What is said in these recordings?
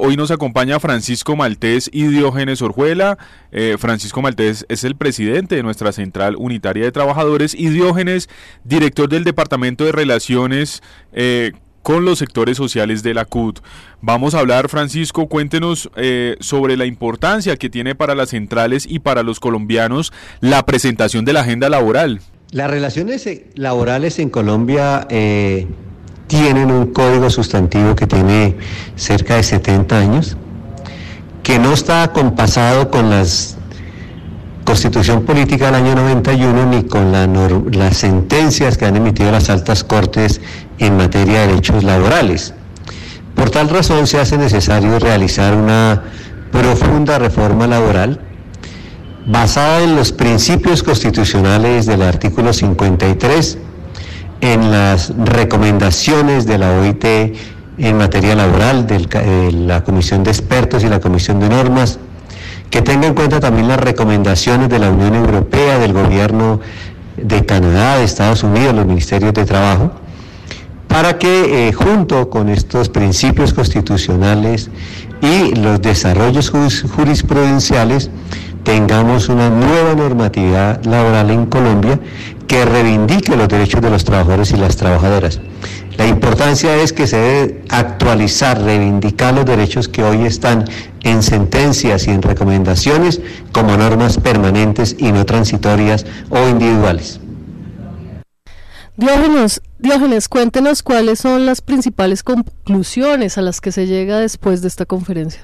Hoy nos acompaña Francisco Maltés y Diógenes Orjuela. Eh, Francisco Maltés es el presidente de nuestra Central Unitaria de Trabajadores y Diógenes, director del Departamento de Relaciones eh, con los sectores sociales de la CUT. Vamos a hablar, Francisco, cuéntenos eh, sobre la importancia que tiene para las centrales y para los colombianos la presentación de la agenda laboral. Las relaciones laborales en Colombia tienen un código sustantivo que tiene cerca de 70 años, que no está compasado con la constitución política del año 91 ni con las sentencias que han emitido las altas cortes en materia de derechos laborales. Por tal razón se hace necesario realizar una profunda reforma laboral basada en los principios constitucionales del artículo 53 en las recomendaciones de la OIT en materia laboral, de la Comisión de Expertos y la Comisión de Normas, que tenga en cuenta también las recomendaciones de la Unión Europea, del gobierno de Canadá, de Estados Unidos, los ministerios de Trabajo, para que eh, junto con estos principios constitucionales y los desarrollos jurisprudenciales tengamos una nueva normatividad laboral en Colombia que reivindique los derechos de los trabajadores y las trabajadoras. La importancia es que se debe actualizar, reivindicar los derechos que hoy están en sentencias y en recomendaciones como normas permanentes y no transitorias o individuales. Diógenes, Diógenes, cuéntenos cuáles son las principales conclusiones a las que se llega después de esta conferencia.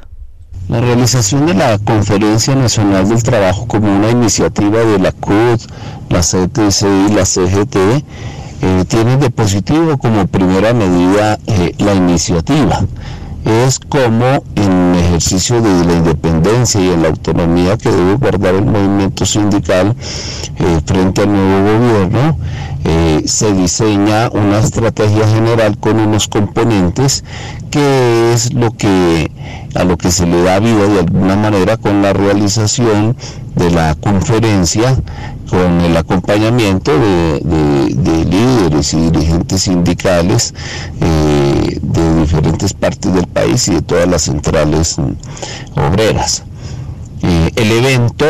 La realización de la Conferencia Nacional del Trabajo como una iniciativa de la CUT, la CTC y la CGT eh, tiene de positivo como primera medida eh, la iniciativa. Es como en ejercicio de la independencia y en la autonomía que debe guardar el movimiento sindical eh, frente al nuevo gobierno, se diseña una estrategia general con unos componentes que es lo que a lo que se le da vida de alguna manera con la realización de la conferencia, con el acompañamiento de, líderes y dirigentes sindicales eh, de diferentes partes del país y de todas las centrales obreras. Eh, el evento,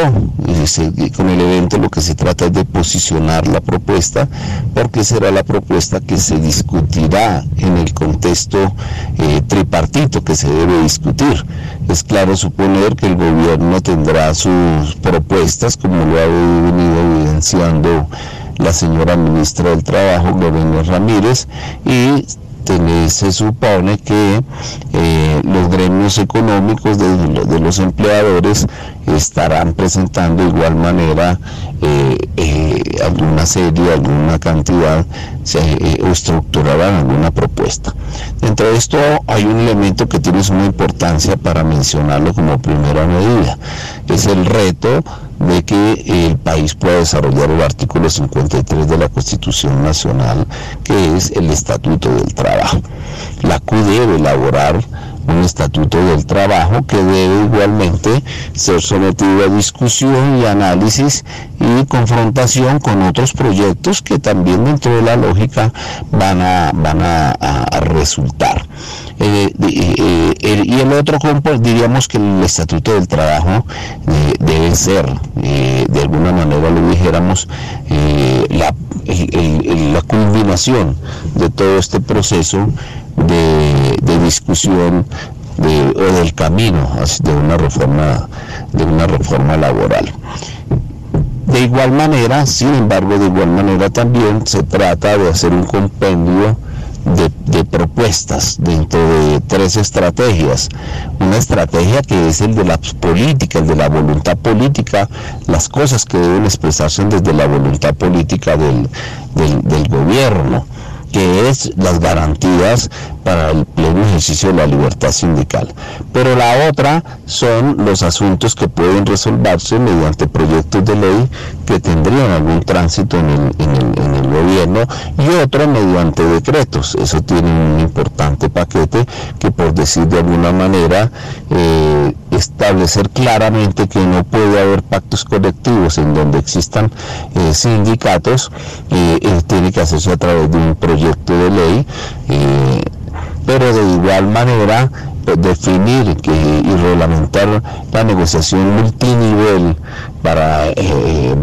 con el evento lo que se trata es de posicionar la propuesta, porque será la propuesta que se discutirá en el contexto eh, tripartito que se debe discutir. Es claro suponer que el gobierno tendrá sus propuestas, como lo ha venido evidenciando la señora ministra del Trabajo, Lorena Ramírez, y se supone que eh, los gremios económicos de, los empleadores estarán presentando de igual manera eh, eh, alguna serie, alguna cantidad o estructurarán alguna propuesta. Dentro de esto hay un elemento que tiene una importancia para mencionarlo como primera medida, es el reto de que el país pueda desarrollar el artículo 53 de la Constitución Nacional, que es el Estatuto del Trabajo. La CU debe elaborar un estatuto del trabajo que debe igualmente ser sometido a discusión y análisis y confrontación con otros proyectos que también dentro de la lógica van a, van a, resultar. Eh, eh, y el otro diríamos que el estatuto del trabajo eh, debe ser, de alguna manera lo dijéramos, la, la culminación de todo este proceso de, discusión o del camino de una reforma de una reforma laboral. De igual manera, sin embargo, de igual manera también se trata de hacer un compendio de, de, propuestas dentro de tres estrategias. Una estrategia que es el de las políticas, de la voluntad política, las cosas que deben expresarse desde la voluntad política del, del, del gobierno que es las garantías para el pleno ejercicio de la libertad sindical. Pero la otra son los asuntos que pueden resolverse mediante proyectos de ley que tendrían algún tránsito en el, gobierno y otro mediante decretos. Eso tiene un importante paquete que por decir de alguna manera eh, establecer claramente que no puede haber pactos colectivos en donde existan eh, sindicatos, eh, tiene que hacerse a través de un proyecto de ley pero de igual manera definir que, y reglamentar la negociación multinivel para eh,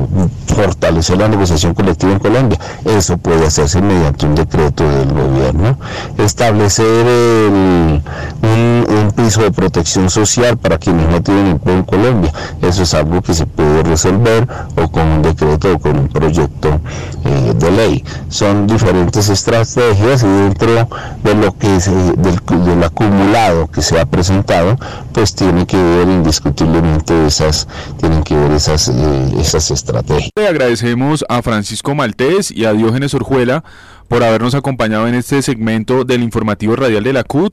fortalecer la negociación colectiva en Colombia. Eso puede hacerse mediante un decreto del gobierno. Establecer un, piso de protección social para quienes no tienen empleo en Colombia. Eso es algo que se puede resolver o con un decreto o con un proyecto eh, de ley. Son diferentes estrategias y dentro de lo que es, del, del acumulado que se ha presentado, pues tiene que ver indiscutiblemente esas, tienen que ver esas, eh, esas estrategias. Le agradecemos a Francisco Maltés y a Diógenes Orjuela por habernos acompañado en este segmento del informativo radial de la CUT.